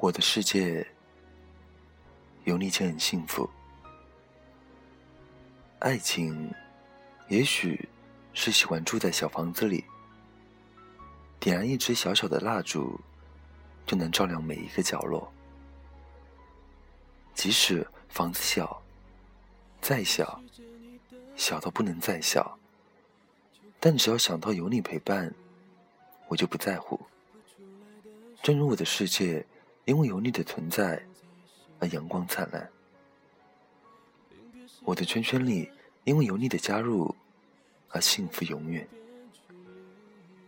我的世界有你就很幸福。爱情，也许是喜欢住在小房子里，点燃一支小小的蜡烛，就能照亮每一个角落。即使房子小，再小，小到不能再小，但只要想到有你陪伴，我就不在乎。正如我的世界。因为有你的存在，而阳光灿烂。我的圈圈里，因为有你的加入，而幸福永远。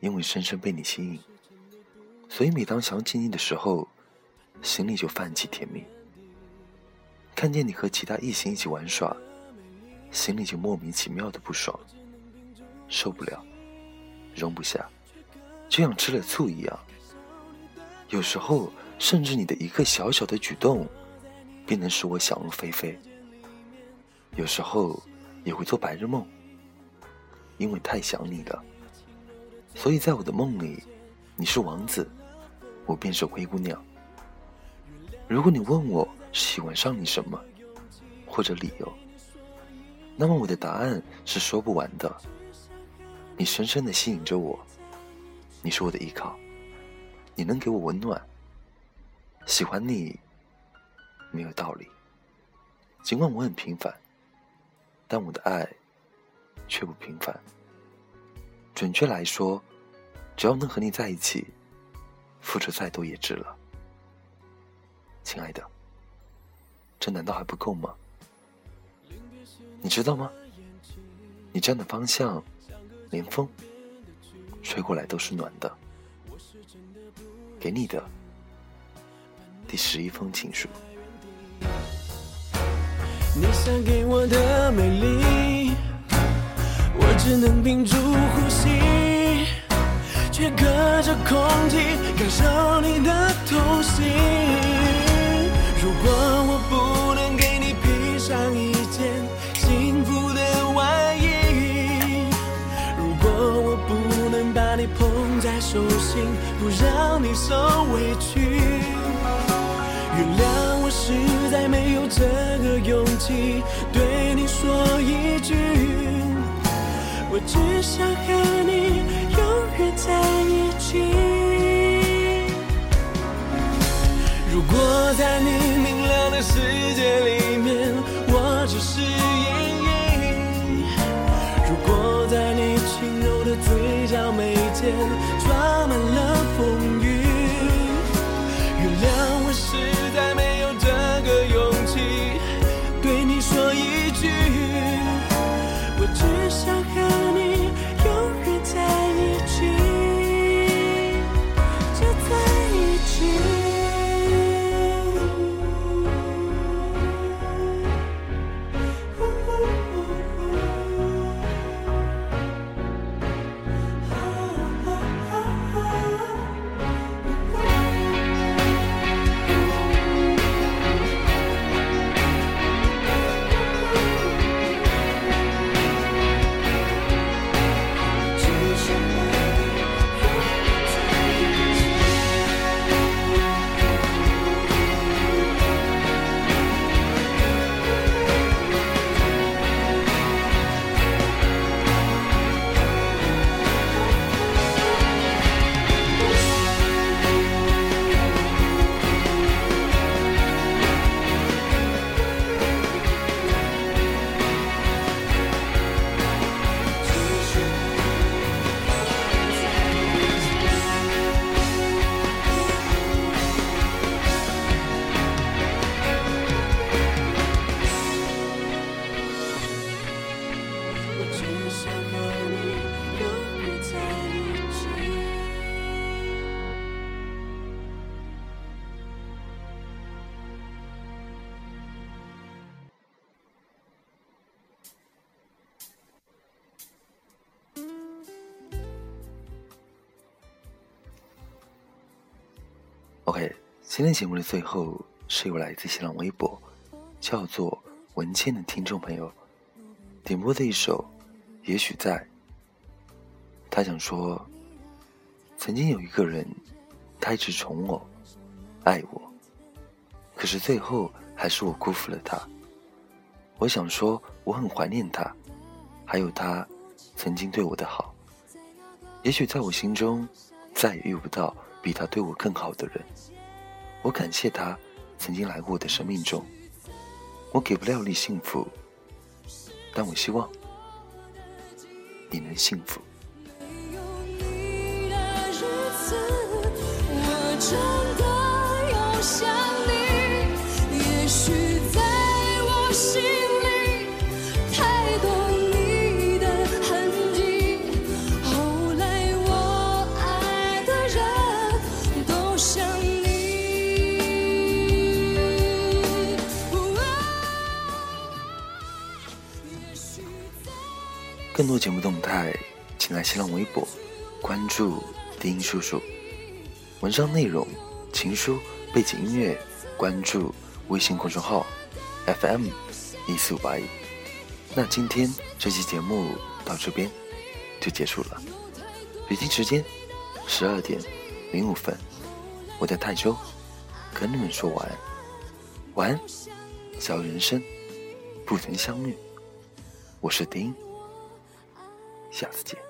因为深深被你吸引，所以每当想起你的时候，心里就泛起甜蜜。看见你和其他异性一起玩耍，心里就莫名其妙的不爽，受不了，容不下，就像吃了醋一样。有时候。甚至你的一个小小的举动，便能使我想入非非。有时候也会做白日梦，因为太想你了。所以在我的梦里，你是王子，我便是灰姑娘。如果你问我喜欢上你什么，或者理由，那么我的答案是说不完的。你深深的吸引着我，你是我的依靠，你能给我温暖。喜欢你没有道理，尽管我很平凡，但我的爱却不平凡。准确来说，只要能和你在一起，付出再多也值了。亲爱的，这难道还不够吗？你知道吗？你站的方向，连风吹过来都是暖的。给你的。第十一封情书。你想给我的美丽，我只能屏住呼吸，却隔着空气感受你的痛心。如果我不能给你披上一件幸福的外衣，如果我不能把你捧在手心，不让你受委屈。原谅我实在没有这个勇气对你说一句，我只想和你永远在一起。如果在你明亮的世界里 OK，今天节目的最后是由来自新浪微博叫做文倩的听众朋友点播的一首《也许在》。他想说，曾经有一个人，他一直宠我、爱我，可是最后还是我辜负了他。我想说，我很怀念他，还有他曾经对我的好。也许在我心中，再也遇不到比他对我更好的人。我感谢他曾经来过我的生命中。我给不了你幸福，但我希望你能幸福。更多节目动态，请来新浪微博关注丁叔叔。文章内容、情书、背景音乐，关注微信公众号 FM 一四五八一。那今天这期节目到这边就结束了。北京时间十二点零五分，我在泰州跟你们说晚安，晚安，小人生不曾相遇。我是丁。下次见。